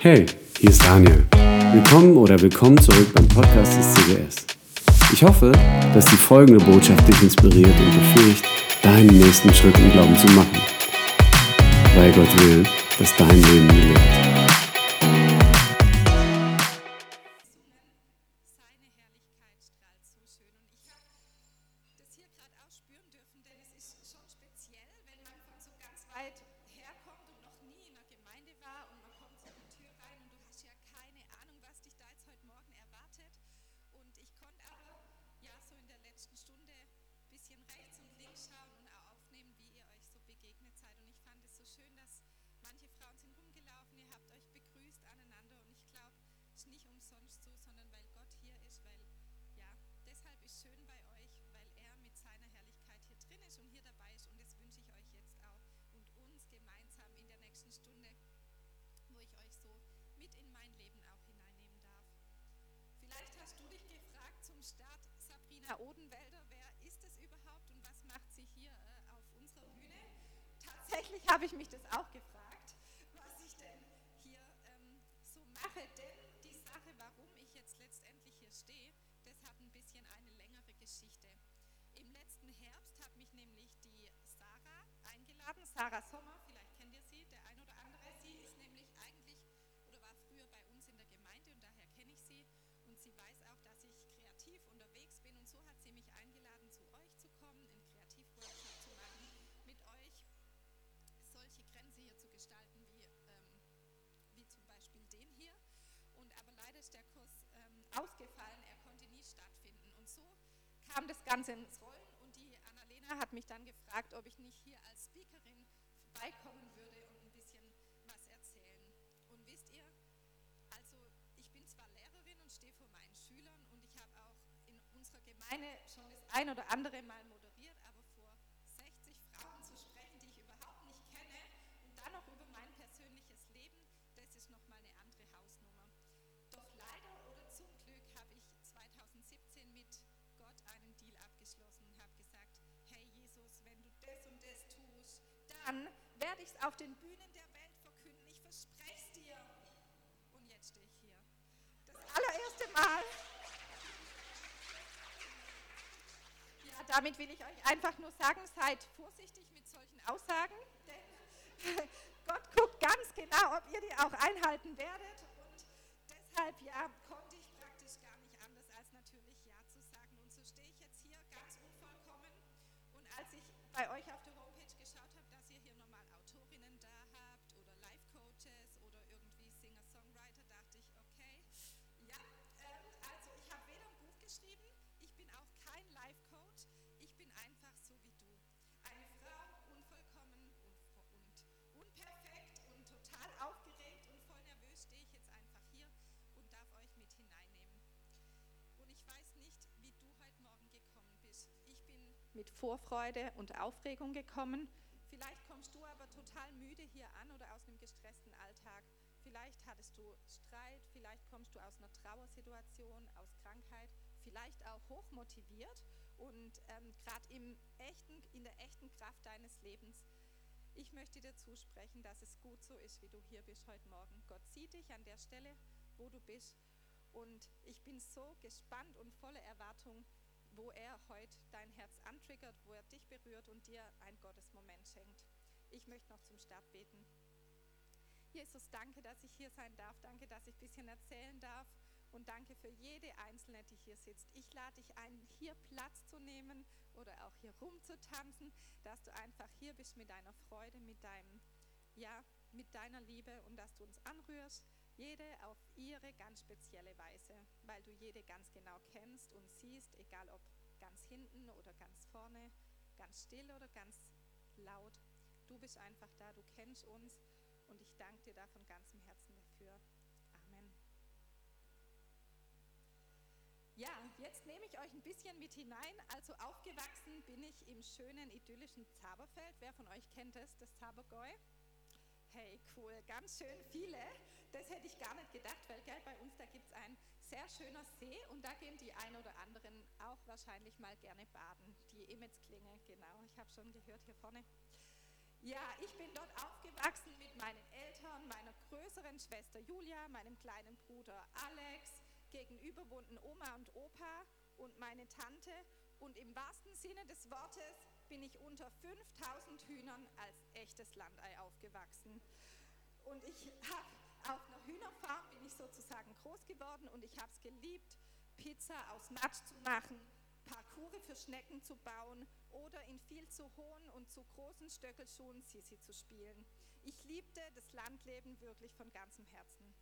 Hey, hier ist Daniel. Willkommen oder willkommen zurück beim Podcast des CGS. Ich hoffe, dass die folgende Botschaft dich inspiriert und befähigt, deinen nächsten Schritt im Glauben zu machen. Weil Gott will, dass dein Leben lebt. Geschichte. Im letzten Herbst hat mich nämlich die Sarah eingeladen, Sarah Sommer, vielleicht kennt ihr sie, der ein oder andere. Sie ist nämlich eigentlich oder war früher bei uns in der Gemeinde und daher kenne ich sie. Und sie weiß auch, dass ich kreativ unterwegs bin und so hat sie mich eingeladen, zu euch zu kommen, einen Kreativworkshop zu machen, mit euch solche Grenze hier zu gestalten, wie, ähm, wie zum Beispiel den hier. Und aber leider ist der Kurs ähm, ausgefallen, kam das Ganze ins Rollen und die Annalena hat mich dann gefragt, ob ich nicht hier als Speakerin vorbeikommen würde und ein bisschen was erzählen. Und wisst ihr, also ich bin zwar Lehrerin und stehe vor meinen Schülern und ich habe auch in unserer Gemeinde schon das ein oder andere Mal moderiert, auf den Bühnen der Welt verkünden. Ich verspreche es dir. Und jetzt stehe ich hier. Das allererste Mal. Ja, damit will ich euch einfach nur sagen, seid vorsichtig mit solchen Aussagen, denn Gott guckt ganz genau, ob ihr die auch einhalten werdet. Und deshalb, ja, konnte ich praktisch gar nicht anders, als natürlich Ja zu sagen. Und so stehe ich jetzt hier ganz unvollkommen. Und als ich bei euch mit Vorfreude und Aufregung gekommen. Vielleicht kommst du aber total müde hier an oder aus einem gestressten Alltag. Vielleicht hattest du Streit, vielleicht kommst du aus einer Trauersituation, aus Krankheit, vielleicht auch hochmotiviert und ähm, gerade in der echten Kraft deines Lebens. Ich möchte dir zusprechen, dass es gut so ist, wie du hier bist heute Morgen. Gott sieht dich an der Stelle, wo du bist. Und ich bin so gespannt und voller Erwartung, wo er heute dein Herz antriggert, wo er dich berührt und dir ein Gottesmoment schenkt. Ich möchte noch zum Start beten. Jesus, danke, dass ich hier sein darf. Danke, dass ich ein bisschen erzählen darf. Und danke für jede Einzelne, die hier sitzt. Ich lade dich ein, hier Platz zu nehmen oder auch hier rumzutanzen, dass du einfach hier bist mit deiner Freude, mit deinem, ja, mit deiner Liebe und dass du uns anrührst, jede auf ihre ganz spezielle Weise, weil du jede ganz genau kennst und siehst, egal ob ganz hinten oder ganz vorne, ganz still oder ganz laut. Du bist einfach da, du kennst uns und ich danke dir da von ganzem Herzen dafür. Amen. Ja, jetzt nehme ich euch ein bisschen mit hinein. Also aufgewachsen bin ich im schönen idyllischen Zaberfeld. Wer von euch kennt es, das Zabergäu? Hey, cool, ganz schön viele. Das hätte ich gar nicht gedacht, weil gell, bei uns da gibt es ein sehr schöner See und da gehen die ein oder anderen auch wahrscheinlich mal gerne baden. Die Emetsklinge, genau, ich habe schon gehört hier vorne. Ja, ich bin dort aufgewachsen mit meinen Eltern, meiner größeren größeren Schwester Julia, meinem kleinen Bruder Alex, gegenüber wohnten Oma und Opa und meine Tante. Und im wahrsten Sinne des Wortes bin ich unter 5000 Hühnern als echtes Landei aufgewachsen. Und ich habe auf einer Hühnerfarm bin ich sozusagen groß geworden und ich habe es geliebt, Pizza aus Matsch zu machen, Parcours für Schnecken zu bauen oder in viel zu hohen und zu großen Stöckelschuhen Sisi zu spielen. Ich liebte das Landleben wirklich von ganzem Herzen.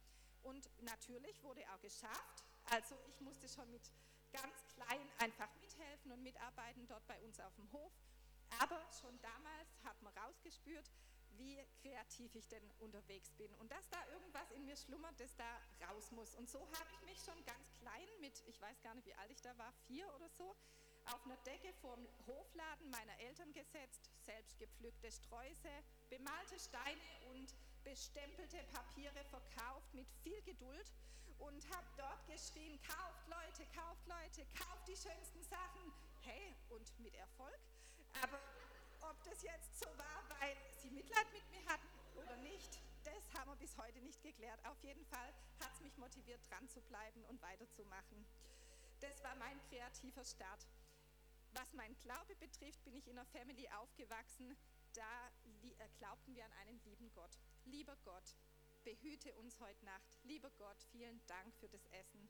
Und natürlich wurde auch geschafft. Also ich musste schon mit ganz klein einfach mithelfen und mitarbeiten dort bei uns auf dem Hof. Aber schon damals hat man rausgespürt, wie kreativ ich denn unterwegs bin und dass da irgendwas in mir schlummert, das da raus muss. Und so habe ich mich schon ganz klein mit, ich weiß gar nicht, wie alt ich da war, vier oder so, auf einer Decke vorm Hofladen meiner Eltern gesetzt, selbst gepflückte Sträuße, bemalte Steine und bestempelte Papiere verkauft mit viel Geduld und habe dort geschrien, kauft Leute, kauft Leute, kauft die schönsten Sachen. Hey, und mit Erfolg. Aber ob das jetzt so war, weil sie Mitleid mit mir hatten oder nicht, das haben wir bis heute nicht geklärt. Auf jeden Fall hat es mich motiviert, dran zu bleiben und weiterzumachen. Das war mein kreativer Start. Was mein Glaube betrifft, bin ich in einer Family aufgewachsen, da äh, glaubten wir an einen lieben Gott. Lieber Gott, behüte uns heute Nacht. Lieber Gott, vielen Dank für das Essen.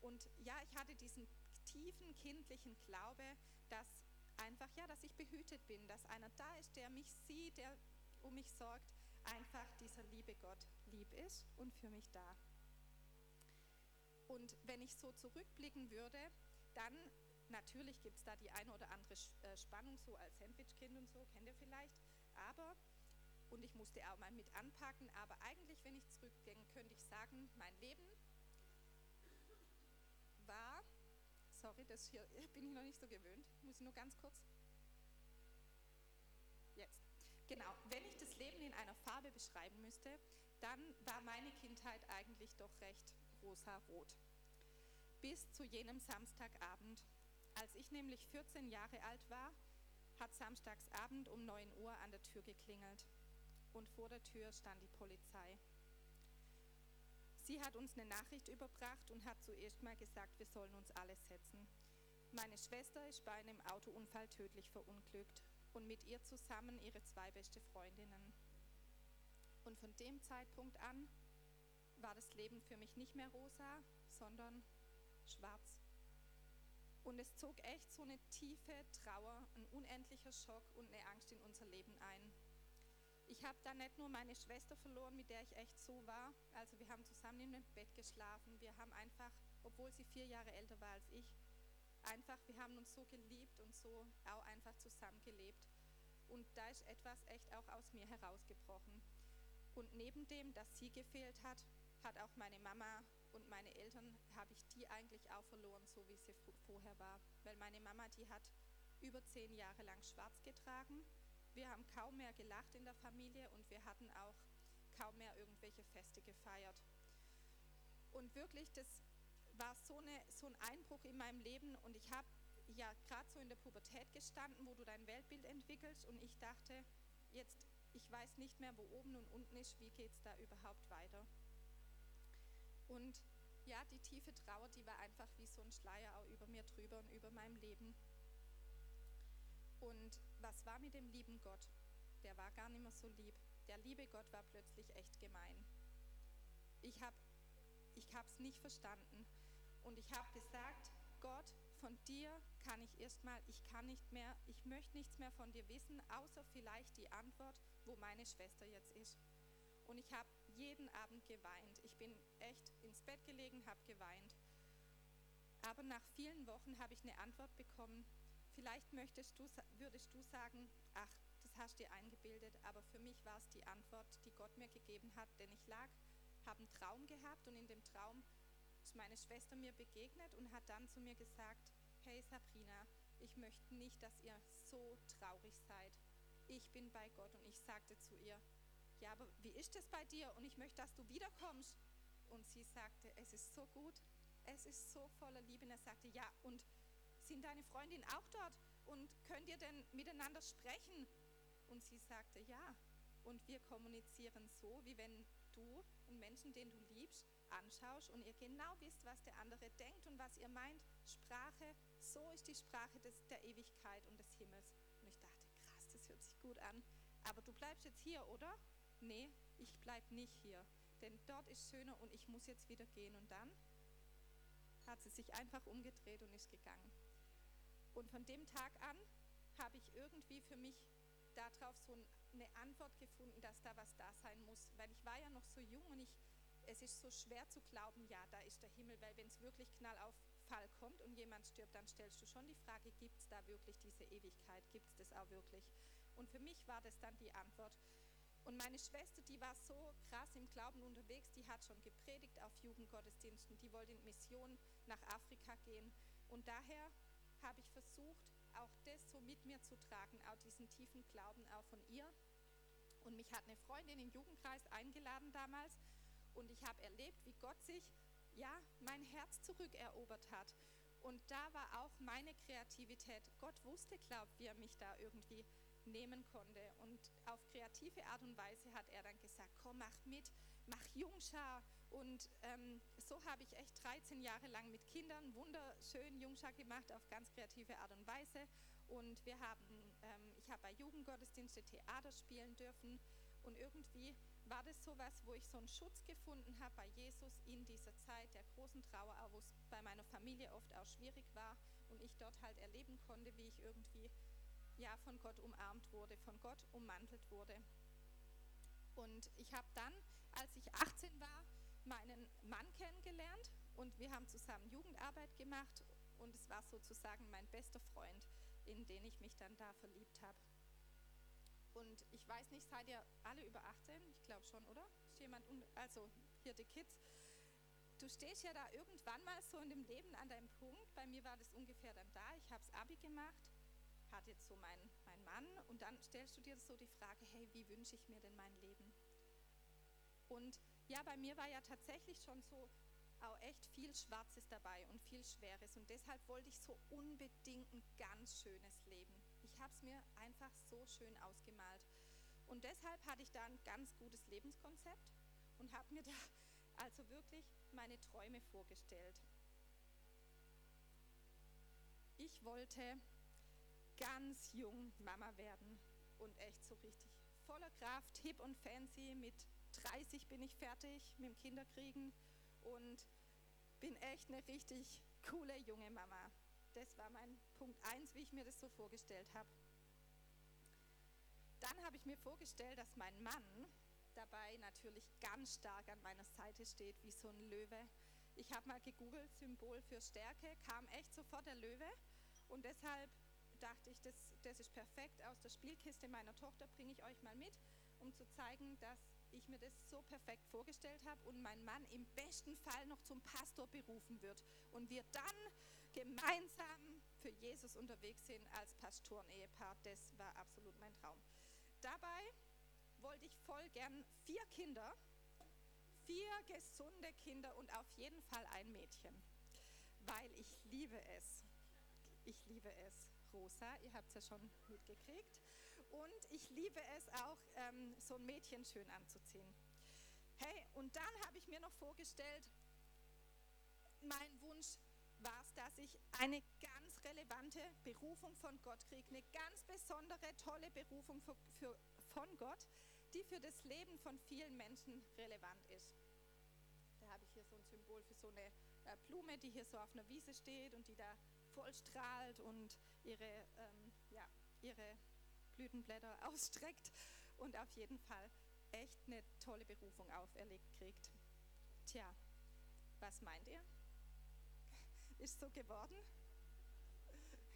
Und ja, ich hatte diesen tiefen kindlichen Glaube, dass einfach, ja, dass ich behütet bin, dass einer da ist, der mich sieht, der um mich sorgt, einfach dieser liebe Gott lieb ist und für mich da. Und wenn ich so zurückblicken würde, dann natürlich gibt es da die eine oder andere äh, Spannung, so als Sandwich-Kind und so, kennt ihr vielleicht, aber, und ich musste auch mal mit anpacken, aber eigentlich, wenn ich zurückgehe, könnte ich sagen, mein Leben war Sorry, das hier bin ich noch nicht so gewöhnt. Muss ich nur ganz kurz. Genau, wenn ich das Leben in einer Farbe beschreiben müsste, dann war meine Kindheit eigentlich doch recht rosa-rot. Bis zu jenem Samstagabend. Als ich nämlich 14 Jahre alt war, hat Samstagsabend um 9 Uhr an der Tür geklingelt und vor der Tür stand die Polizei. Sie hat uns eine Nachricht überbracht und hat zuerst mal gesagt, wir sollen uns alle setzen. Meine Schwester ist bei einem Autounfall tödlich verunglückt und mit ihr zusammen ihre zwei beste Freundinnen. Und von dem Zeitpunkt an war das Leben für mich nicht mehr rosa, sondern schwarz. Und es zog echt so eine tiefe Trauer, ein unendlicher Schock und eine Angst in unser Leben ein ich habe da nicht nur meine Schwester verloren, mit der ich echt so war. Also wir haben zusammen in dem Bett geschlafen. Wir haben einfach, obwohl sie vier Jahre älter war als ich, einfach, wir haben uns so geliebt und so auch einfach zusammengelebt. Und da ist etwas echt auch aus mir herausgebrochen. Und neben dem, dass sie gefehlt hat, hat auch meine Mama und meine Eltern, habe ich die eigentlich auch verloren, so wie sie vorher war. Weil meine Mama, die hat über zehn Jahre lang schwarz getragen wir haben kaum mehr gelacht in der Familie und wir hatten auch kaum mehr irgendwelche Feste gefeiert. Und wirklich, das war so, eine, so ein Einbruch in meinem Leben und ich habe ja gerade so in der Pubertät gestanden, wo du dein Weltbild entwickelst und ich dachte, jetzt, ich weiß nicht mehr, wo oben und unten ist, wie geht es da überhaupt weiter. Und ja, die tiefe Trauer, die war einfach wie so ein Schleier auch über mir drüber und über meinem Leben. Und was war mit dem lieben Gott? Der war gar nicht mehr so lieb. Der liebe Gott war plötzlich echt gemein. Ich habe ich es nicht verstanden. Und ich habe gesagt, Gott, von dir kann ich erstmal, ich kann nicht mehr, ich möchte nichts mehr von dir wissen, außer vielleicht die Antwort, wo meine Schwester jetzt ist. Und ich habe jeden Abend geweint. Ich bin echt ins Bett gelegen, habe geweint. Aber nach vielen Wochen habe ich eine Antwort bekommen, Vielleicht möchtest du, würdest du sagen, ach, das hast du dir eingebildet, aber für mich war es die Antwort, die Gott mir gegeben hat, denn ich lag, habe einen Traum gehabt und in dem Traum ist meine Schwester mir begegnet und hat dann zu mir gesagt, hey Sabrina, ich möchte nicht, dass ihr so traurig seid. Ich bin bei Gott und ich sagte zu ihr, ja, aber wie ist es bei dir? Und ich möchte, dass du wiederkommst. Und sie sagte, es ist so gut, es ist so voller Liebe. Und er sagte, ja, und sind deine Freundinnen auch dort und könnt ihr denn miteinander sprechen? Und sie sagte, ja. Und wir kommunizieren so, wie wenn du einen Menschen, den du liebst, anschaust und ihr genau wisst, was der andere denkt und was ihr meint. Sprache, so ist die Sprache des, der Ewigkeit und des Himmels. Und ich dachte, krass, das hört sich gut an. Aber du bleibst jetzt hier, oder? Nee, ich bleib nicht hier. Denn dort ist schöner und ich muss jetzt wieder gehen. Und dann hat sie sich einfach umgedreht und ist gegangen. Und von dem Tag an habe ich irgendwie für mich darauf so eine Antwort gefunden, dass da was da sein muss. Weil ich war ja noch so jung und ich, es ist so schwer zu glauben, ja, da ist der Himmel, weil wenn es wirklich knall auf Fall kommt und jemand stirbt, dann stellst du schon die Frage, gibt es da wirklich diese Ewigkeit? Gibt es das auch wirklich? Und für mich war das dann die Antwort. Und meine Schwester, die war so krass im Glauben unterwegs, die hat schon gepredigt auf Jugendgottesdiensten, die wollte in Mission nach Afrika gehen. Und daher habe ich versucht, auch das so mit mir zu tragen, auch diesen tiefen Glauben auch von ihr. Und mich hat eine Freundin im Jugendkreis eingeladen damals und ich habe erlebt, wie Gott sich ja mein Herz zurückerobert hat. Und da war auch meine Kreativität. Gott wusste, glaube ich, wie er mich da irgendwie nehmen konnte. Und auf kreative Art und Weise hat er dann gesagt, komm, mach mit, mach Jungschar. Und ähm, so habe ich echt 13 Jahre lang mit Kindern wunderschön Jungschar gemacht, auf ganz kreative Art und Weise. Und wir haben, ähm, ich habe bei Jugendgottesdienste Theater spielen dürfen. Und irgendwie war das so was, wo ich so einen Schutz gefunden habe bei Jesus in dieser Zeit der großen Trauer, wo es bei meiner Familie oft auch schwierig war und ich dort halt erleben konnte, wie ich irgendwie ja, von Gott umarmt wurde, von Gott ummantelt wurde. Und ich habe dann, als ich 18 war, meinen Mann kennengelernt und wir haben zusammen Jugendarbeit gemacht und es war sozusagen mein bester Freund, in den ich mich dann da verliebt habe. Und ich weiß nicht, seid ihr alle über 18? Ich glaube schon, oder? Ist jemand, also hier die Kids. Du stehst ja da irgendwann mal so in dem Leben an deinem Punkt. Bei mir war das ungefähr dann da. Ich habe das Abi gemacht hat jetzt so mein, mein Mann und dann stellst du dir so die Frage, hey, wie wünsche ich mir denn mein Leben? Und ja, bei mir war ja tatsächlich schon so auch echt viel Schwarzes dabei und viel Schweres und deshalb wollte ich so unbedingt ein ganz schönes Leben. Ich habe es mir einfach so schön ausgemalt und deshalb hatte ich da ein ganz gutes Lebenskonzept und habe mir da also wirklich meine Träume vorgestellt. Ich wollte ganz jung Mama werden und echt so richtig voller Kraft, hip und fancy. Mit 30 bin ich fertig mit dem Kinderkriegen und bin echt eine richtig coole junge Mama. Das war mein Punkt 1, wie ich mir das so vorgestellt habe. Dann habe ich mir vorgestellt, dass mein Mann dabei natürlich ganz stark an meiner Seite steht, wie so ein Löwe. Ich habe mal gegoogelt, Symbol für Stärke, kam echt sofort der Löwe. Und deshalb dachte ich, das, das ist perfekt. Aus der Spielkiste meiner Tochter bringe ich euch mal mit, um zu zeigen, dass ich mir das so perfekt vorgestellt habe und mein Mann im besten Fall noch zum Pastor berufen wird und wir dann gemeinsam für Jesus unterwegs sind als Pastoren-Ehepaar. Das war absolut mein Traum. Dabei wollte ich voll gern vier Kinder, vier gesunde Kinder und auf jeden Fall ein Mädchen, weil ich liebe es. Ich liebe es rosa, ihr habt es ja schon mitgekriegt. Und ich liebe es auch, ähm, so ein Mädchen schön anzuziehen. Hey, und dann habe ich mir noch vorgestellt, mein Wunsch war es, dass ich eine ganz relevante Berufung von Gott kriege, eine ganz besondere, tolle Berufung für, für, von Gott, die für das Leben von vielen Menschen relevant ist. Da habe ich hier so ein Symbol für so eine äh, Blume, die hier so auf einer Wiese steht und die da voll strahlt und ihre, ähm, ja, ihre Blütenblätter ausstreckt und auf jeden Fall echt eine tolle Berufung auferlegt kriegt. Tja, was meint ihr? Ist so geworden?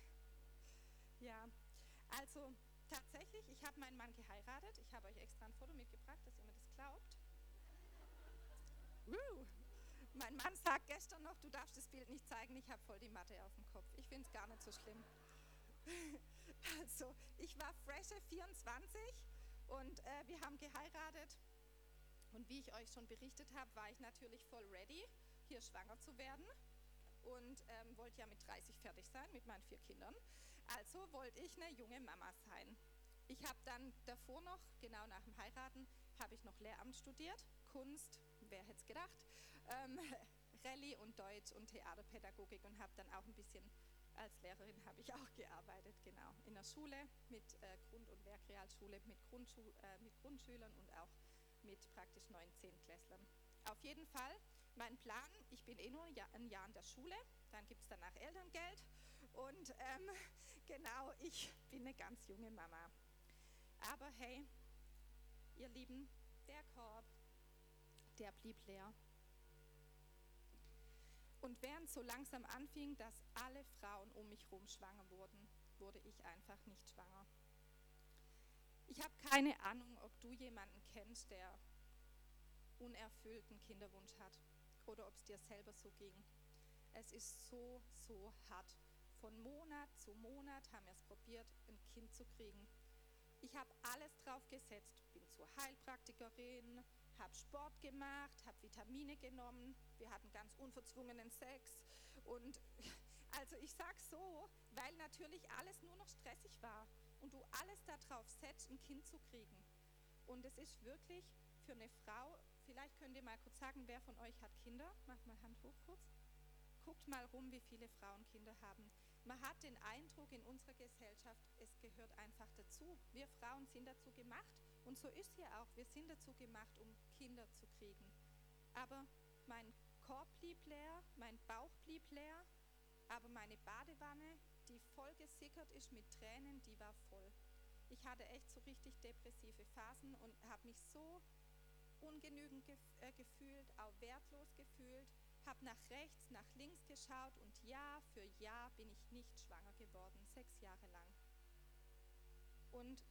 Ja, also tatsächlich, ich habe meinen Mann geheiratet. Ich habe euch extra ein Foto mitgebracht, dass ihr mir das glaubt. Woo. Mein Mann sagt gestern noch, du darfst das Bild nicht zeigen, ich habe voll die Matte auf dem Kopf. Ich finde es gar nicht so schlimm. Also, ich war freshe 24 und äh, wir haben geheiratet. Und wie ich euch schon berichtet habe, war ich natürlich voll ready, hier schwanger zu werden. Und ähm, wollte ja mit 30 fertig sein mit meinen vier Kindern. Also wollte ich eine junge Mama sein. Ich habe dann davor noch, genau nach dem Heiraten, habe ich noch Lehramt studiert, Kunst, wer hätte es gedacht, ähm, Rallye und Deutsch und Theaterpädagogik und habe dann auch ein bisschen als Lehrerin habe ich auch gearbeitet, genau, in der Schule mit äh, Grund- und Werkrealschule, mit, Grundschu äh, mit Grundschülern und auch mit praktisch neun Zehntklässlern. Auf jeden Fall, mein Plan, ich bin eh nur ein Jahr in der Schule, dann gibt es danach Elterngeld und ähm, genau, ich bin eine ganz junge Mama. Aber hey, ihr Lieben, der Korb, der blieb leer. Und während so langsam anfing, dass alle Frauen um mich herum schwanger wurden, wurde ich einfach nicht schwanger. Ich habe keine Ahnung, ob du jemanden kennst, der unerfüllten Kinderwunsch hat oder ob es dir selber so ging. Es ist so, so hart. Von Monat zu Monat haben wir es probiert, ein Kind zu kriegen. Ich habe alles drauf gesetzt, bin zur Heilpraktikerin, habe Sport gemacht, habe Vitamine genommen, wir hatten ganz unverzwungenen Sex und also ich sage so, weil natürlich alles nur noch stressig war und du alles darauf setzt, ein Kind zu kriegen. Und es ist wirklich für eine Frau, vielleicht könnt ihr mal kurz sagen, wer von euch hat Kinder? Macht mal Hand hoch kurz. Guckt mal rum, wie viele Frauen Kinder haben. Man hat den Eindruck in unserer Gesellschaft, es gehört einfach dazu. Wir Frauen sind dazu gemacht und so ist hier auch. Wir sind dazu gemacht, um Kinder zu kriegen. Aber mein Korb blieb leer, mein Bauch blieb leer, aber meine Badewanne, die voll gesickert ist mit Tränen, die war voll. Ich hatte echt so richtig depressive Phasen und habe mich so ungenügend äh, gefühlt, auch wertlos gefühlt, habe nach rechts, nach links geschaut und Jahr für Jahr bin ich nicht schwanger geworden, sechs Jahre lang. Und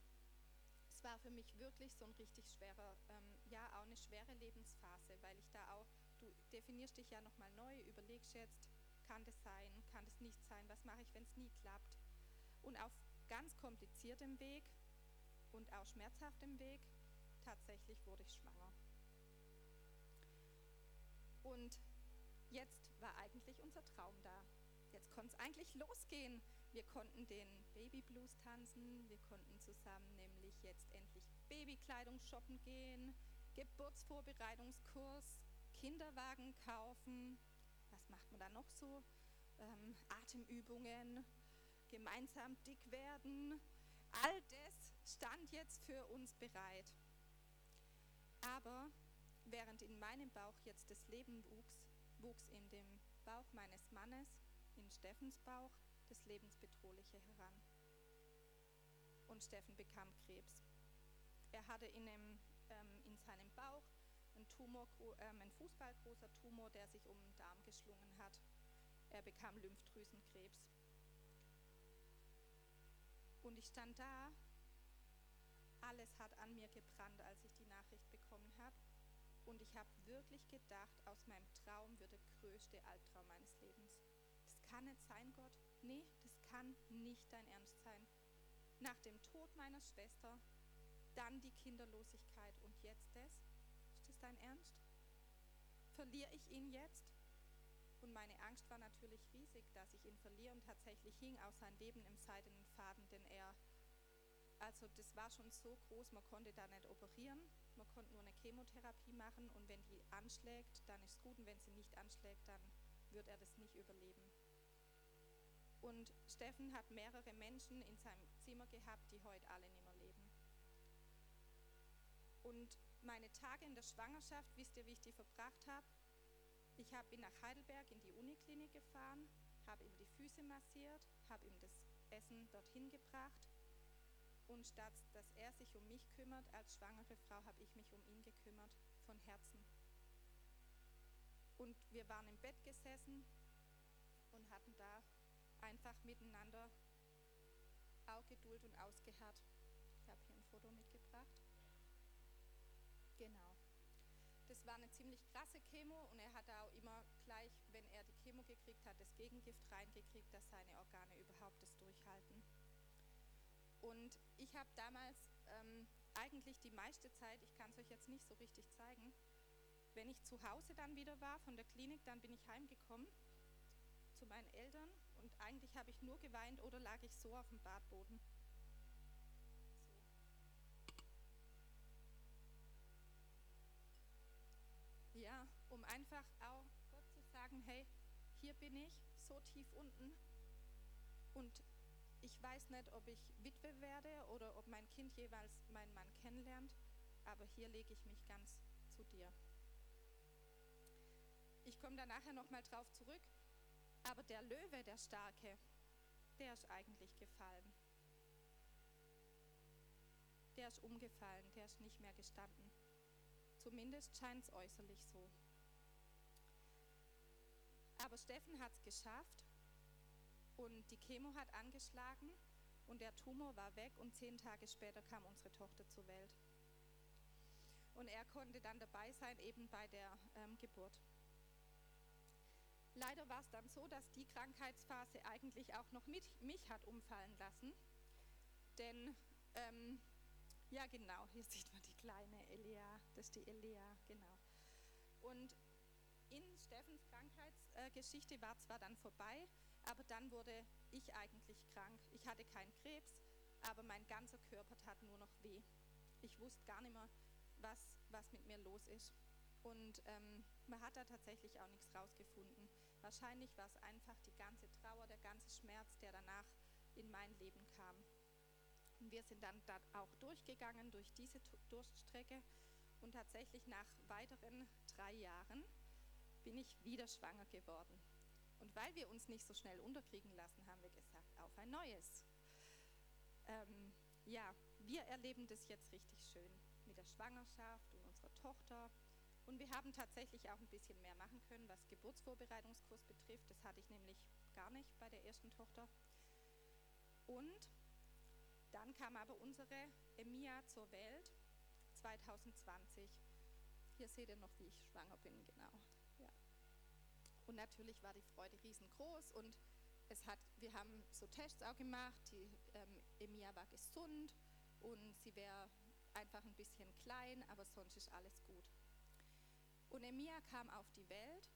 es war für mich wirklich so ein richtig schwerer, ähm, ja auch eine schwere Lebensphase, weil ich da auch, du definierst dich ja nochmal neu, überlegst jetzt, kann das sein, kann das nicht sein, was mache ich, wenn es nie klappt. Und auf ganz kompliziertem Weg und auch schmerzhaftem Weg, tatsächlich wurde ich schwanger. Und jetzt war eigentlich unser Traum da. Jetzt konnte es eigentlich losgehen. Wir konnten den Babyblues tanzen, wir konnten zusammen nämlich jetzt endlich Babykleidung shoppen gehen, Geburtsvorbereitungskurs, Kinderwagen kaufen. Was macht man da noch so? Ähm, Atemübungen, gemeinsam dick werden. All das stand jetzt für uns bereit. Aber während in meinem Bauch jetzt das Leben wuchs, wuchs in dem Bauch meines Mannes, in Steffens Bauch, das Lebensbedrohliche heran. Und Steffen bekam Krebs. Er hatte in, einem, ähm, in seinem Bauch einen, Tumor, ähm, einen fußballgroßer Tumor, der sich um den Darm geschlungen hat. Er bekam Lymphdrüsenkrebs. Und ich stand da, alles hat an mir gebrannt, als ich die Nachricht bekommen habe. Und ich habe wirklich gedacht, aus meinem Traum wird der größte Albtraum meines Lebens. Das kann nicht sein, Gott. Nee, das kann nicht dein Ernst sein. Nach dem Tod meiner Schwester, dann die Kinderlosigkeit und jetzt das? Ist das dein Ernst? Verliere ich ihn jetzt? Und meine Angst war natürlich riesig, dass ich ihn verliere und tatsächlich hing auch sein Leben im seidenen Faden, denn er, also das war schon so groß, man konnte da nicht operieren, man konnte nur eine Chemotherapie machen und wenn die anschlägt, dann ist es gut und wenn sie nicht anschlägt, dann wird er das nicht überleben. Und Steffen hat mehrere Menschen in seinem Zimmer gehabt, die heute alle nicht mehr leben. Und meine Tage in der Schwangerschaft, wisst ihr, wie ich die verbracht habe? Ich hab, bin nach Heidelberg in die Uniklinik gefahren, habe ihm die Füße massiert, habe ihm das Essen dorthin gebracht. Und statt dass er sich um mich kümmert, als schwangere Frau, habe ich mich um ihn gekümmert, von Herzen. Und wir waren im Bett gesessen und hatten da einfach miteinander auch Geduld und ausgeharrt. Ich habe hier ein Foto mitgebracht. Genau. Das war eine ziemlich krasse Chemo und er hat auch immer gleich, wenn er die Chemo gekriegt hat, das Gegengift reingekriegt, dass seine Organe überhaupt das durchhalten. Und ich habe damals ähm, eigentlich die meiste Zeit, ich kann es euch jetzt nicht so richtig zeigen, wenn ich zu Hause dann wieder war von der Klinik, dann bin ich heimgekommen zu meinen Eltern und eigentlich habe ich nur geweint oder lag ich so auf dem Badboden. So. um einfach auch Gott zu sagen, hey, hier bin ich, so tief unten und ich weiß nicht, ob ich Witwe werde oder ob mein Kind jeweils meinen Mann kennenlernt, aber hier lege ich mich ganz zu dir. Ich komme da nachher nochmal drauf zurück, aber der Löwe, der Starke, der ist eigentlich gefallen. Der ist umgefallen, der ist nicht mehr gestanden. Zumindest scheint es äußerlich so. Aber Steffen hat es geschafft und die Chemo hat angeschlagen und der Tumor war weg und zehn Tage später kam unsere Tochter zur Welt. Und er konnte dann dabei sein, eben bei der ähm, Geburt. Leider war es dann so, dass die Krankheitsphase eigentlich auch noch mit, mich hat umfallen lassen. Denn, ähm, ja genau, hier sieht man die kleine Elia, das ist die Elia, genau. Und in Steffens Krankheitsgeschichte äh, war zwar dann vorbei, aber dann wurde ich eigentlich krank. Ich hatte keinen Krebs, aber mein ganzer Körper tat nur noch weh. Ich wusste gar nicht mehr, was, was mit mir los ist. Und ähm, man hat da tatsächlich auch nichts rausgefunden. Wahrscheinlich war es einfach die ganze Trauer, der ganze Schmerz, der danach in mein Leben kam. Und wir sind dann da auch durchgegangen durch diese Durststrecke und tatsächlich nach weiteren drei Jahren bin ich wieder schwanger geworden. Und weil wir uns nicht so schnell unterkriegen lassen, haben wir gesagt, auf ein neues. Ähm, ja, wir erleben das jetzt richtig schön mit der Schwangerschaft und unserer Tochter. Und wir haben tatsächlich auch ein bisschen mehr machen können, was Geburtsvorbereitungskurs betrifft. Das hatte ich nämlich gar nicht bei der ersten Tochter. Und dann kam aber unsere Emilia zur Welt 2020. Hier seht ihr noch, wie ich schwanger bin, genau. Und natürlich war die Freude riesengroß und es hat, wir haben so Tests auch gemacht. Die ähm, Emilia war gesund und sie wäre einfach ein bisschen klein, aber sonst ist alles gut. Und Emilia kam auf die Welt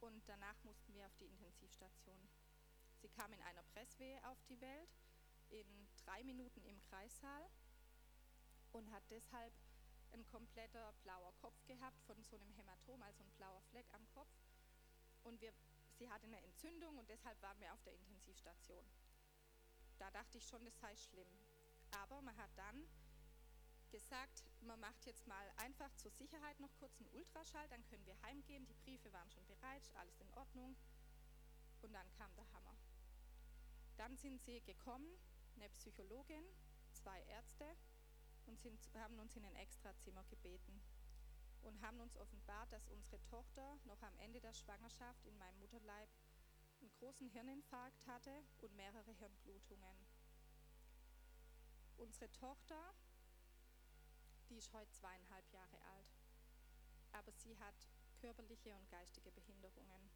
und danach mussten wir auf die Intensivstation. Sie kam in einer Presswehe auf die Welt, in drei Minuten im Kreissaal und hat deshalb ein kompletter blauer Kopf gehabt von so einem Hämatom, also ein blauer Fleck am Kopf. Und wir, sie hatte eine Entzündung und deshalb waren wir auf der Intensivstation. Da dachte ich schon, das sei schlimm. Aber man hat dann gesagt, man macht jetzt mal einfach zur Sicherheit noch kurz einen Ultraschall, dann können wir heimgehen. Die Briefe waren schon bereit, alles in Ordnung. Und dann kam der Hammer. Dann sind sie gekommen, eine Psychologin, zwei Ärzte und sind, haben uns in ein Extrazimmer gebeten und haben uns offenbart, dass unsere Tochter noch am Ende der Schwangerschaft in meinem Mutterleib einen großen Hirninfarkt hatte und mehrere Hirnblutungen. Unsere Tochter die ist heute zweieinhalb Jahre alt. Aber sie hat körperliche und geistige Behinderungen.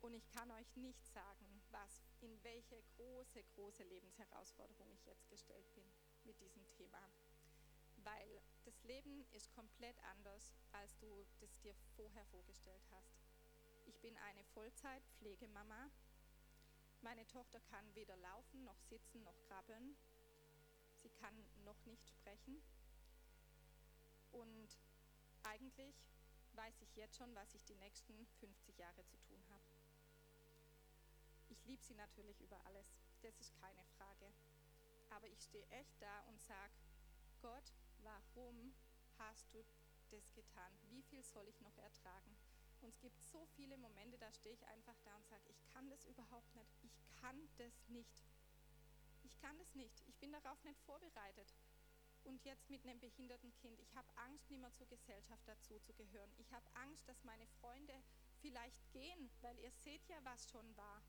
Und ich kann euch nicht sagen, was, in welche große, große Lebensherausforderung ich jetzt gestellt bin mit diesem Thema. Weil das Leben ist komplett anders, als du das dir vorher vorgestellt hast. Ich bin eine Vollzeit-Pflegemama. Meine Tochter kann weder laufen, noch sitzen, noch krabbeln sie kann noch nicht sprechen. Und eigentlich weiß ich jetzt schon, was ich die nächsten 50 Jahre zu tun habe. Ich liebe sie natürlich über alles, das ist keine Frage. Aber ich stehe echt da und sage, Gott, warum hast du das getan? Wie viel soll ich noch ertragen? Und es gibt so viele Momente, da stehe ich einfach da und sage, ich kann das überhaupt nicht. Ich kann das nicht. Ich kann das nicht. Ich bin darauf nicht vorbereitet. Und jetzt mit einem behinderten Kind. Ich habe Angst, nicht mehr zur Gesellschaft dazu zu gehören. Ich habe Angst, dass meine Freunde vielleicht gehen, weil ihr seht ja, was schon war.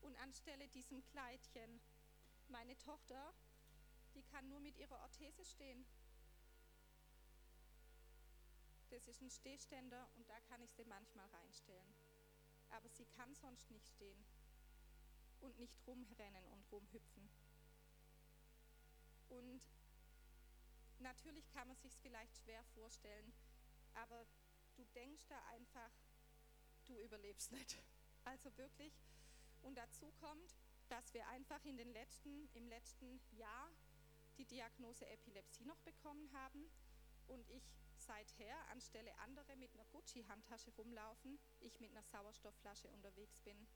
Und anstelle diesem Kleidchen, meine Tochter, die kann nur mit ihrer Orthese stehen. Das ist ein Stehständer und da kann ich sie manchmal reinstellen. Aber sie kann sonst nicht stehen und nicht rumrennen und rumhüpfen. Und natürlich kann man sich vielleicht schwer vorstellen, aber du denkst da einfach, du überlebst nicht. Also wirklich. Und dazu kommt, dass wir einfach in den letzten, im letzten Jahr die Diagnose Epilepsie noch bekommen haben und ich seither anstelle andere mit einer Gucci-Handtasche rumlaufen, ich mit einer Sauerstoffflasche unterwegs bin.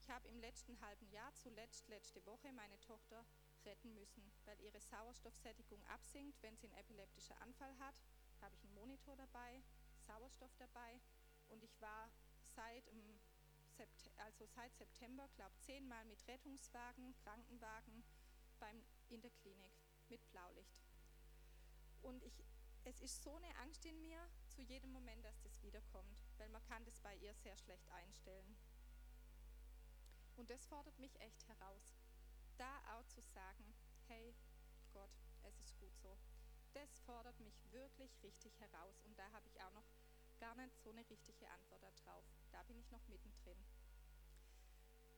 Ich habe im letzten halben Jahr, zuletzt letzte Woche, meine Tochter retten müssen, weil ihre Sauerstoffsättigung absinkt, wenn sie einen epileptischen Anfall hat. Habe ich einen Monitor dabei, Sauerstoff dabei und ich war seit, also seit September, glaube ich, zehnmal mit Rettungswagen, Krankenwagen beim, in der Klinik mit Blaulicht. Und ich, es ist so eine Angst in mir zu jedem Moment, dass das wiederkommt, weil man kann das bei ihr sehr schlecht einstellen. Und das fordert mich echt heraus, da auch zu sagen, hey Gott, es ist gut so. Das fordert mich wirklich richtig heraus und da habe ich auch noch gar nicht so eine richtige Antwort darauf. Da bin ich noch mittendrin.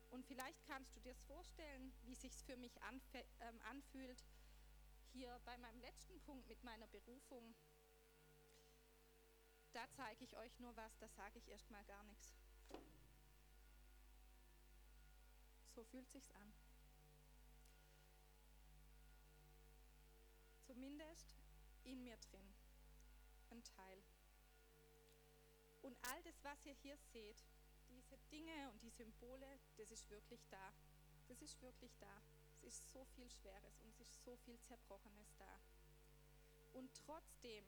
Und vielleicht kannst du dir vorstellen, wie sich für mich ähm, anfühlt, hier bei meinem letzten Punkt mit meiner Berufung. Da zeige ich euch nur was, da sage ich erstmal gar nichts. So fühlt sich's an. Zumindest in mir drin. Ein Teil. Und all das, was ihr hier seht, diese Dinge und die Symbole, das ist wirklich da. Das ist wirklich da. Es ist so viel Schweres und es ist so viel Zerbrochenes da. Und trotzdem,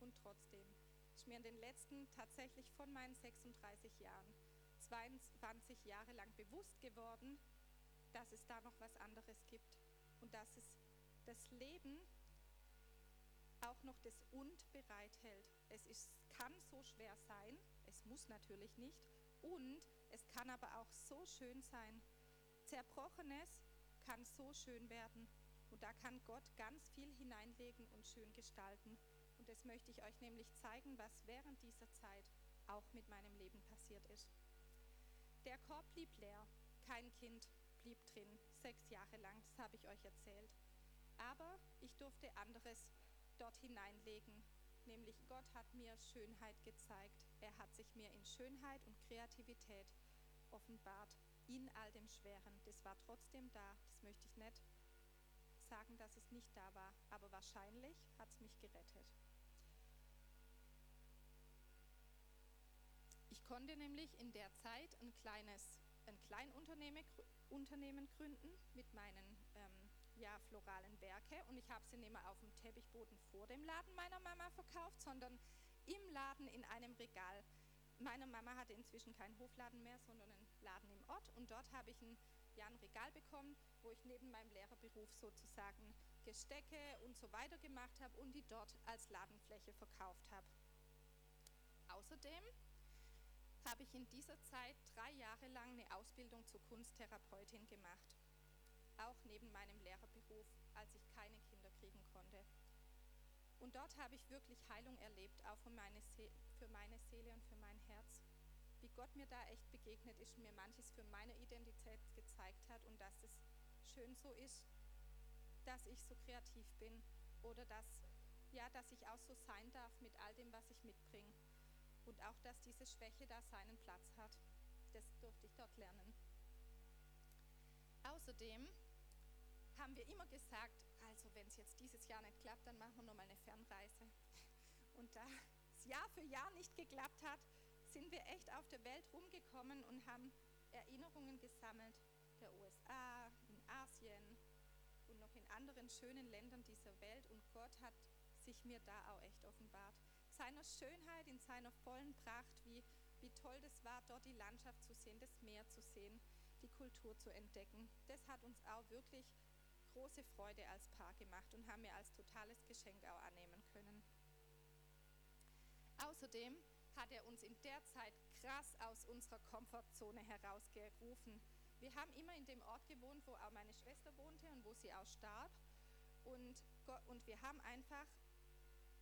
und trotzdem, ist mir in den letzten tatsächlich von meinen 36 Jahren 22 Jahre lang bewusst geworden, dass es da noch was anderes gibt und dass es das Leben auch noch das Und bereithält. Es ist, kann so schwer sein, es muss natürlich nicht, und es kann aber auch so schön sein. Zerbrochenes kann so schön werden und da kann Gott ganz viel hineinlegen und schön gestalten. Und das möchte ich euch nämlich zeigen, was während dieser Zeit auch mit meinem Leben passiert ist. Der Korb blieb leer, kein Kind blieb drin, sechs Jahre lang, das habe ich euch erzählt. Aber ich durfte anderes dort hineinlegen, nämlich Gott hat mir Schönheit gezeigt. Er hat sich mir in Schönheit und Kreativität offenbart, in all dem Schweren. Das war trotzdem da, das möchte ich nicht sagen, dass es nicht da war, aber wahrscheinlich hat es mich gerettet. Ich konnte nämlich in der Zeit ein kleines ein Kleinunternehmen Unternehmen gründen mit meinen ähm, ja, floralen Werke und ich habe sie nicht mehr auf dem Teppichboden vor dem Laden meiner Mama verkauft, sondern im Laden in einem Regal. Meine Mama hatte inzwischen keinen Hofladen mehr, sondern einen Laden im Ort und dort habe ich ein, ja, ein Regal bekommen, wo ich neben meinem Lehrerberuf sozusagen Gestecke und so weiter gemacht habe und die dort als Ladenfläche verkauft habe. Außerdem habe ich in dieser Zeit drei Jahre lang eine Ausbildung zur Kunsttherapeutin gemacht, auch neben meinem Lehrerberuf, als ich keine Kinder kriegen konnte. Und dort habe ich wirklich Heilung erlebt, auch für meine, für meine Seele und für mein Herz. Wie Gott mir da echt begegnet ist, mir manches für meine Identität gezeigt hat und dass es schön so ist, dass ich so kreativ bin oder dass, ja, dass ich auch so sein darf mit all dem, was ich mitbringe und auch, dass diese Schwäche da seinen Platz hat. Das durfte ich dort lernen. Außerdem haben wir immer gesagt, also wenn es jetzt dieses Jahr nicht klappt, dann machen wir nochmal eine Fernreise. Und da es Jahr für Jahr nicht geklappt hat, sind wir echt auf der Welt rumgekommen und haben Erinnerungen gesammelt der USA, in Asien und noch in anderen schönen Ländern dieser Welt. Und Gott hat sich mir da auch echt offenbart seiner Schönheit, in seiner vollen Pracht, wie, wie toll das war, dort die Landschaft zu sehen, das Meer zu sehen, die Kultur zu entdecken. Das hat uns auch wirklich große Freude als Paar gemacht und haben wir als totales Geschenk auch annehmen können. Außerdem hat er uns in der Zeit krass aus unserer Komfortzone herausgerufen. Wir haben immer in dem Ort gewohnt, wo auch meine Schwester wohnte und wo sie auch starb. Und, und wir haben einfach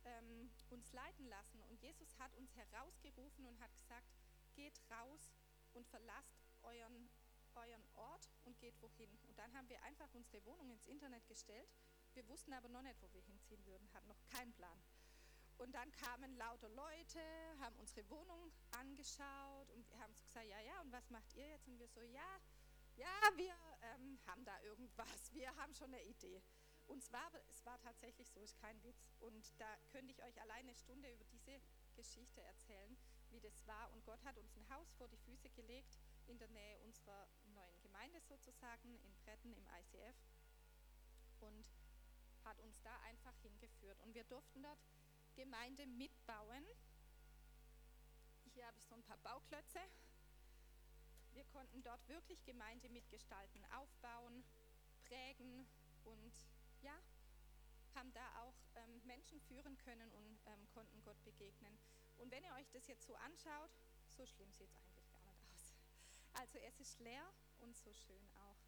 ähm, uns leiten lassen. Und Jesus hat uns herausgerufen und hat gesagt, geht raus und verlasst euren, euren Ort und geht wohin. Und dann haben wir einfach unsere Wohnung ins Internet gestellt. Wir wussten aber noch nicht, wo wir hinziehen würden, hatten noch keinen Plan. Und dann kamen lauter Leute, haben unsere Wohnung angeschaut und wir haben so gesagt, ja, ja, und was macht ihr jetzt? Und wir so, ja, ja, wir ähm, haben da irgendwas, wir haben schon eine Idee. Und zwar, es war tatsächlich so, ist kein Witz. Und da könnte ich euch alleine eine Stunde über diese Geschichte erzählen, wie das war. Und Gott hat uns ein Haus vor die Füße gelegt, in der Nähe unserer neuen Gemeinde sozusagen, in Bretten im ICF. Und hat uns da einfach hingeführt. Und wir durften dort Gemeinde mitbauen. Hier habe ich so ein paar Bauklötze. Wir konnten dort wirklich Gemeinde mitgestalten, aufbauen, prägen und ja, haben da auch ähm, Menschen führen können und ähm, konnten Gott begegnen. Und wenn ihr euch das jetzt so anschaut, so schlimm sieht es aus. Also es ist leer und so schön auch.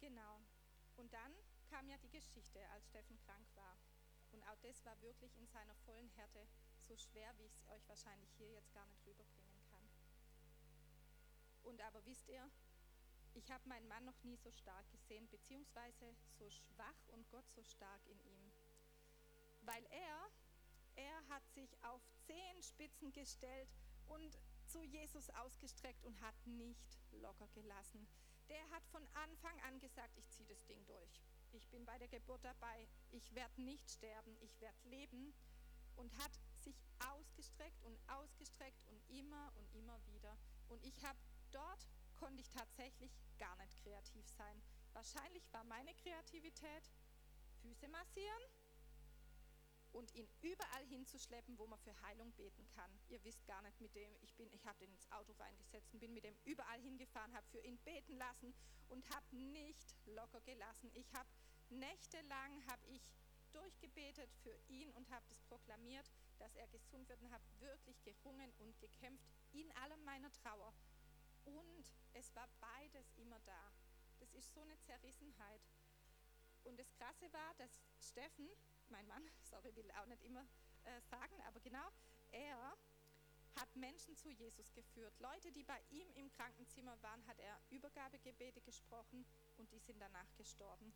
Genau. Und dann kam ja die Geschichte, als Steffen krank war. Und auch das war wirklich in seiner vollen Härte so schwer, wie ich es euch wahrscheinlich hier jetzt gar nicht rüberbringen kann. Und aber wisst ihr, ich habe meinen Mann noch nie so stark gesehen, beziehungsweise so schwach und Gott so stark in ihm. Weil er, er hat sich auf zehn Spitzen gestellt und zu Jesus ausgestreckt und hat nicht locker gelassen. Der hat von Anfang an gesagt, ich ziehe das Ding durch. Ich bin bei der Geburt dabei. Ich werde nicht sterben, ich werde leben. Und hat sich ausgestreckt und ausgestreckt und immer und immer wieder. Und ich habe dort konnte ich tatsächlich gar nicht kreativ sein. Wahrscheinlich war meine Kreativität Füße massieren und ihn überall hinzuschleppen, wo man für Heilung beten kann. Ihr wisst gar nicht mit dem, ich bin, ich habe den ins Auto reingesetzt und bin mit dem überall hingefahren, habe für ihn beten lassen und habe nicht locker gelassen. Ich habe nächtelang habe ich durchgebetet für ihn und habe das proklamiert, dass er gesund wird und habe wirklich gerungen und gekämpft in allem meiner Trauer und es war beides immer da. Das ist so eine Zerrissenheit. Und das Krasse war, dass Steffen, mein Mann, sorry, will auch nicht immer äh, sagen, aber genau, er hat Menschen zu Jesus geführt. Leute, die bei ihm im Krankenzimmer waren, hat er Übergabegebete gesprochen und die sind danach gestorben.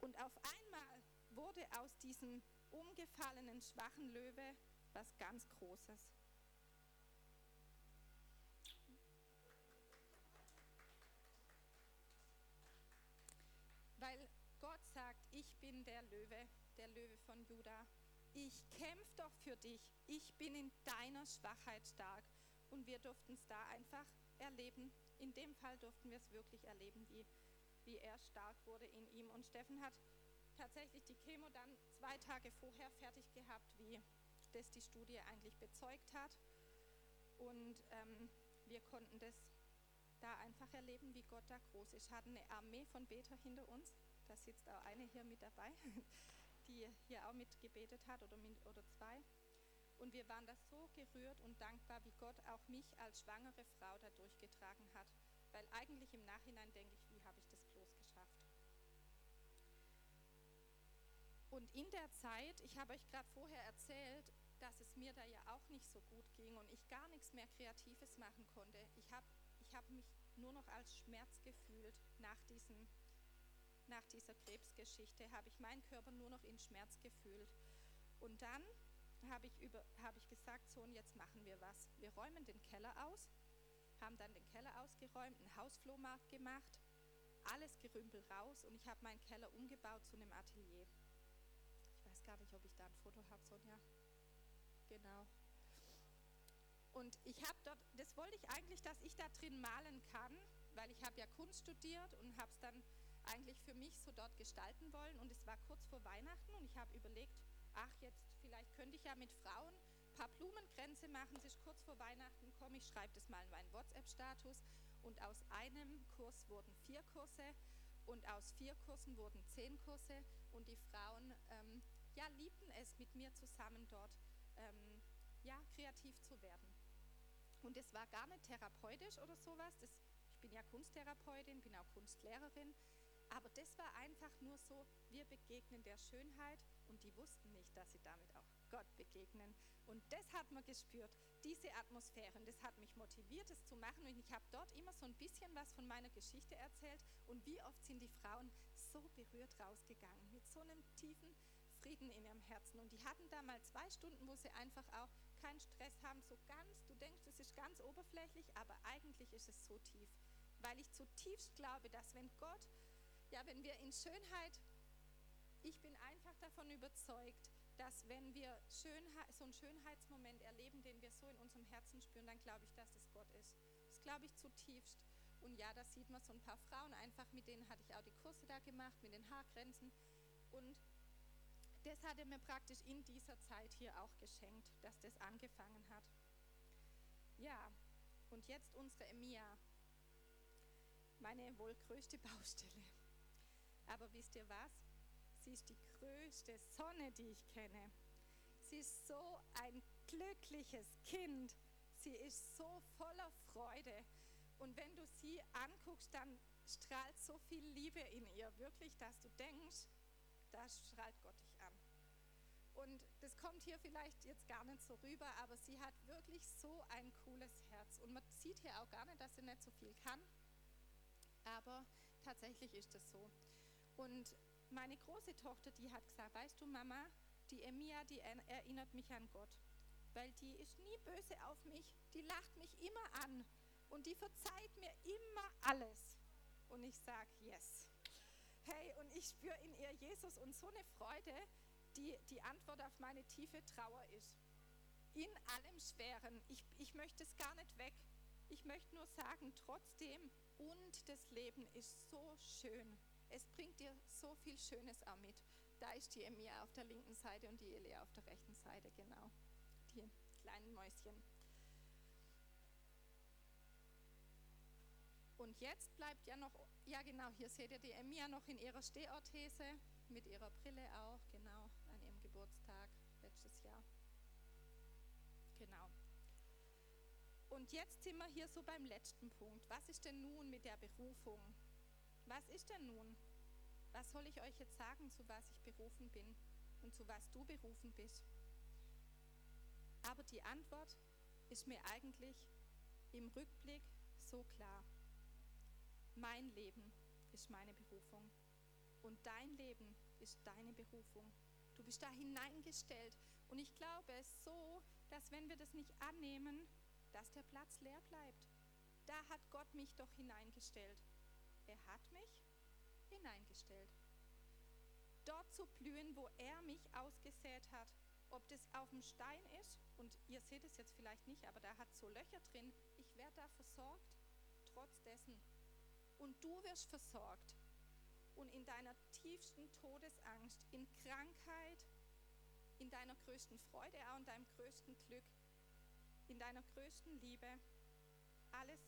Und auf einmal wurde aus diesem umgefallenen, schwachen Löwe was ganz Großes. Weil Gott sagt, ich bin der Löwe, der Löwe von Juda. Ich kämpfe doch für dich. Ich bin in deiner Schwachheit stark. Und wir durften es da einfach erleben. In dem Fall durften wir es wirklich erleben, wie, wie er stark wurde in ihm. Und Steffen hat tatsächlich die Chemo dann zwei Tage vorher fertig gehabt, wie das die Studie eigentlich bezeugt hat. Und ähm, wir konnten das da einfach erleben, wie Gott da groß ist. Hatten eine Armee von Beter hinter uns. Da sitzt auch eine hier mit dabei, die hier auch mitgebetet hat oder, oder zwei. Und wir waren da so gerührt und dankbar, wie Gott auch mich als schwangere Frau da durchgetragen hat. Weil eigentlich im Nachhinein denke ich, wie habe ich das bloß geschafft? Und in der Zeit, ich habe euch gerade vorher erzählt, dass es mir da ja auch nicht so gut ging und ich gar nichts mehr Kreatives machen konnte. Ich habe ich habe mich nur noch als Schmerz gefühlt nach, diesem, nach dieser Krebsgeschichte, habe ich meinen Körper nur noch in Schmerz gefühlt. Und dann habe ich, über, habe ich gesagt, so und jetzt machen wir was. Wir räumen den Keller aus, haben dann den Keller ausgeräumt, einen Hausflohmarkt gemacht, alles Gerümpel raus und ich habe meinen Keller umgebaut zu einem Atelier. Ich weiß gar nicht, ob ich da ein Foto habe, Sonja. Genau. Und ich habe dort, das wollte ich eigentlich, dass ich da drin malen kann, weil ich habe ja Kunst studiert und habe es dann eigentlich für mich so dort gestalten wollen. Und es war kurz vor Weihnachten und ich habe überlegt, ach jetzt vielleicht könnte ich ja mit Frauen ein paar Blumenkränze machen. Es ist kurz vor Weihnachten, komm, ich schreibe das mal in meinen WhatsApp-Status. Und aus einem Kurs wurden vier Kurse und aus vier Kursen wurden zehn Kurse. Und die Frauen ähm, ja, liebten es, mit mir zusammen dort ähm, ja, kreativ zu werden. Und es war gar nicht therapeutisch oder sowas. Das, ich bin ja Kunsttherapeutin, bin auch Kunstlehrerin. Aber das war einfach nur so, wir begegnen der Schönheit und die wussten nicht, dass sie damit auch Gott begegnen. Und das hat man gespürt, diese Atmosphäre. Und das hat mich motiviert, es zu machen. Und ich habe dort immer so ein bisschen was von meiner Geschichte erzählt. Und wie oft sind die Frauen so berührt rausgegangen, mit so einem tiefen Frieden in ihrem Herzen. Und die hatten da mal zwei Stunden, wo sie einfach auch keinen Stress haben, so ganz, du denkst, es ist ganz oberflächlich, aber eigentlich ist es so tief. Weil ich zutiefst glaube, dass wenn Gott, ja, wenn wir in Schönheit ich bin einfach davon überzeugt, dass wenn wir Schönheit, so einen Schönheitsmoment erleben, den wir so in unserem Herzen spüren, dann glaube ich, dass das Gott ist. Das glaube ich zutiefst. Und ja, da sieht man so ein paar Frauen einfach, mit denen hatte ich auch die Kurse da gemacht, mit den Haargrenzen. Und das hat er mir praktisch in dieser Zeit hier auch geschenkt, dass das angefangen hat. Ja, und jetzt unsere Emilia, meine wohl größte Baustelle. Aber wisst ihr was? Sie ist die größte Sonne, die ich kenne. Sie ist so ein glückliches Kind. Sie ist so voller Freude. Und wenn du sie anguckst, dann strahlt so viel Liebe in ihr, wirklich, dass du denkst, da strahlt Gott dich an. Und das kommt hier vielleicht jetzt gar nicht so rüber, aber sie hat wirklich so ein cooles Herz. Und man sieht hier auch gar nicht, dass sie nicht so viel kann. Aber tatsächlich ist das so. Und meine große Tochter, die hat gesagt, weißt du, Mama, die Emia, die erinnert mich an Gott. Weil die ist nie böse auf mich, die lacht mich immer an und die verzeiht mir immer alles. Und ich sage, yes. Hey, und ich spüre in ihr Jesus und so eine Freude, die die Antwort auf meine tiefe Trauer ist. In allem Schweren. Ich, ich möchte es gar nicht weg. Ich möchte nur sagen, trotzdem, und das Leben ist so schön. Es bringt dir so viel Schönes auch mit. Da ist die Emir auf der linken Seite und die Elia auf der rechten Seite, genau. Die kleinen Mäuschen. Und jetzt bleibt ja noch, ja genau, hier seht ihr die Emia noch in ihrer Stehorthese, mit ihrer Brille auch, genau, an ihrem Geburtstag letztes Jahr. Genau. Und jetzt sind wir hier so beim letzten Punkt. Was ist denn nun mit der Berufung? Was ist denn nun? Was soll ich euch jetzt sagen, zu was ich berufen bin und zu was du berufen bist? Aber die Antwort ist mir eigentlich im Rückblick so klar. Mein Leben ist meine Berufung und dein Leben ist deine Berufung. Du bist da hineingestellt und ich glaube es so, dass wenn wir das nicht annehmen, dass der Platz leer bleibt. Da hat Gott mich doch hineingestellt. Er hat mich hineingestellt. Dort zu blühen, wo er mich ausgesät hat. Ob das auf dem Stein ist, und ihr seht es jetzt vielleicht nicht, aber da hat so Löcher drin. Ich werde da versorgt, trotz dessen. Und du wirst versorgt. Und in deiner tiefsten Todesangst, in Krankheit, in deiner größten Freude, auch in deinem größten Glück, in deiner größten Liebe, alles,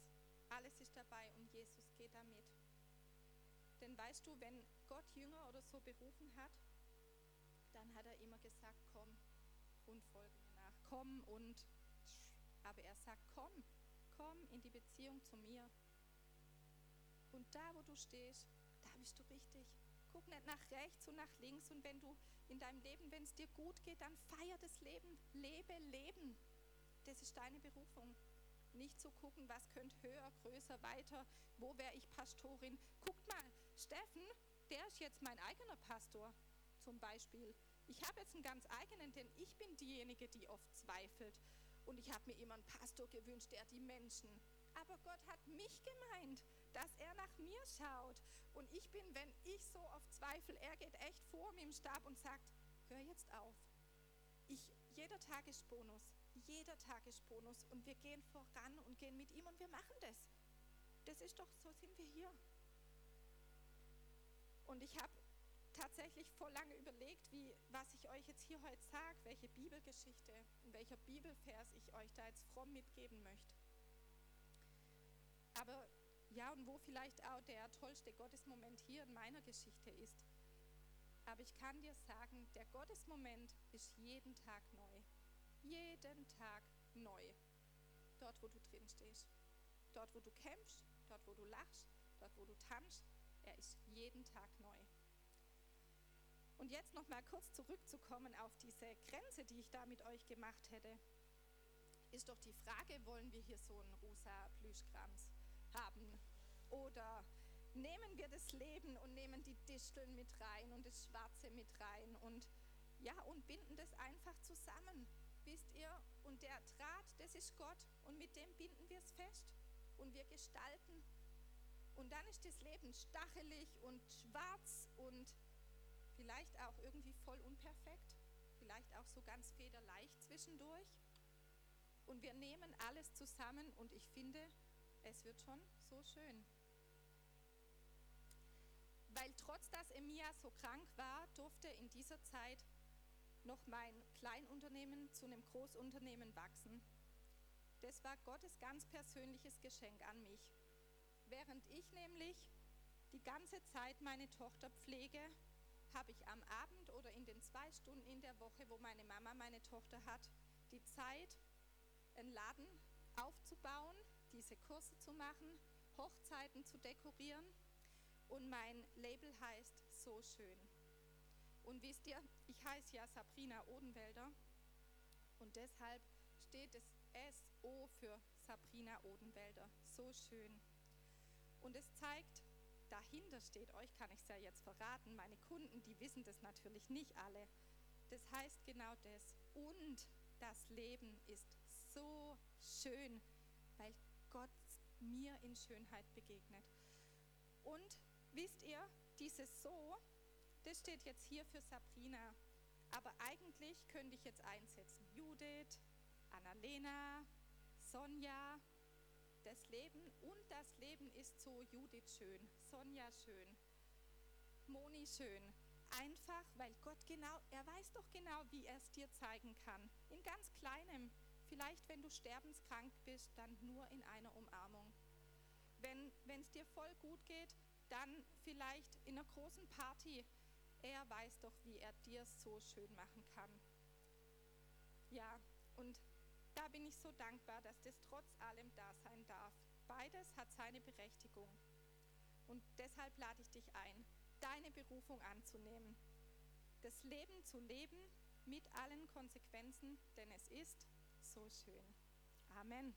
alles ist dabei und Jesus geht damit. Denn weißt du, wenn Gott Jünger oder so berufen hat, dann hat er immer gesagt, komm und folge mir nach. Komm und, aber er sagt, komm, komm in die Beziehung zu mir. Und da, wo du stehst, da bist du richtig. Guck nicht nach rechts und nach links. Und wenn du in deinem Leben, wenn es dir gut geht, dann feier das Leben. Lebe Leben. Das ist deine Berufung. Nicht zu gucken, was könnte höher, größer, weiter, wo wäre ich Pastorin. Guckt mal, Steffen, der ist jetzt mein eigener Pastor zum Beispiel. Ich habe jetzt einen ganz eigenen, denn ich bin diejenige, die oft zweifelt. Und ich habe mir immer einen Pastor gewünscht, der die Menschen. Aber Gott hat mich gemeint, dass er nach mir schaut. Und ich bin, wenn ich so oft zweifle, er geht echt vor mir im Stab und sagt, hör jetzt auf. Ich, jeder Tag ist Bonus. Jeder Tag ist Bonus. Und wir gehen voran und gehen mit ihm und wir machen das. Das ist doch, so sind wir hier. Und ich habe tatsächlich vor lange überlegt, wie, was ich euch jetzt hier heute sage, welche Bibelgeschichte welcher Bibelvers ich euch da jetzt fromm mitgeben möchte. Aber ja, und wo vielleicht auch der tollste Gottesmoment hier in meiner Geschichte ist. Aber ich kann dir sagen, der Gottesmoment ist jeden Tag neu. Jeden Tag neu. Dort, wo du drin stehst. Dort, wo du kämpfst, dort, wo du lachst, dort, wo du tanzt, er ist jeden Tag neu. Und jetzt noch mal kurz zurückzukommen auf diese Grenze, die ich da mit euch gemacht hätte, ist doch die Frage, wollen wir hier so einen rosa Plüschkranz haben? Oder nehmen wir das Leben und nehmen die Disteln mit rein und das Schwarze mit rein und ja, und binden das einfach zusammen. Wisst ihr? Und der Draht, das ist Gott und mit dem binden wir es fest und wir gestalten und dann ist das Leben stachelig und schwarz und vielleicht auch irgendwie voll unperfekt, vielleicht auch so ganz federleicht zwischendurch. Und wir nehmen alles zusammen und ich finde, es wird schon so schön. Weil trotz dass Emilia so krank war, durfte in dieser Zeit noch mein Kleinunternehmen zu einem Großunternehmen wachsen. Das war Gottes ganz persönliches Geschenk an mich. Während ich nämlich die ganze Zeit meine Tochter pflege, habe ich am Abend oder in den zwei Stunden in der Woche, wo meine Mama meine Tochter hat, die Zeit, einen Laden aufzubauen, diese Kurse zu machen, Hochzeiten zu dekorieren. Und mein Label heißt So Schön. Und wisst ihr, ich heiße ja Sabrina Odenwälder und deshalb steht das SO für Sabrina Odenwälder. So schön. Und es zeigt, dahinter steht, euch kann ich es ja jetzt verraten, meine Kunden, die wissen das natürlich nicht alle. Das heißt genau das. Und das Leben ist so schön, weil Gott mir in Schönheit begegnet. Und wisst ihr, dieses So, das steht jetzt hier für Sabrina. Aber eigentlich könnte ich jetzt einsetzen Judith, Annalena, Sonja, das Leben und das Leben ist so Judith schön, Sonja schön, Moni schön. Einfach, weil Gott genau, er weiß doch genau, wie er es dir zeigen kann. In ganz kleinem. Vielleicht, wenn du sterbenskrank bist, dann nur in einer Umarmung. Wenn es dir voll gut geht, dann vielleicht in einer großen Party. Er weiß doch, wie er dir so schön machen kann. Ja, und da bin ich so dankbar, dass das trotz allem da sein darf. Beides hat seine Berechtigung. Und deshalb lade ich dich ein, deine Berufung anzunehmen. Das Leben zu leben mit allen Konsequenzen, denn es ist so schön. Amen.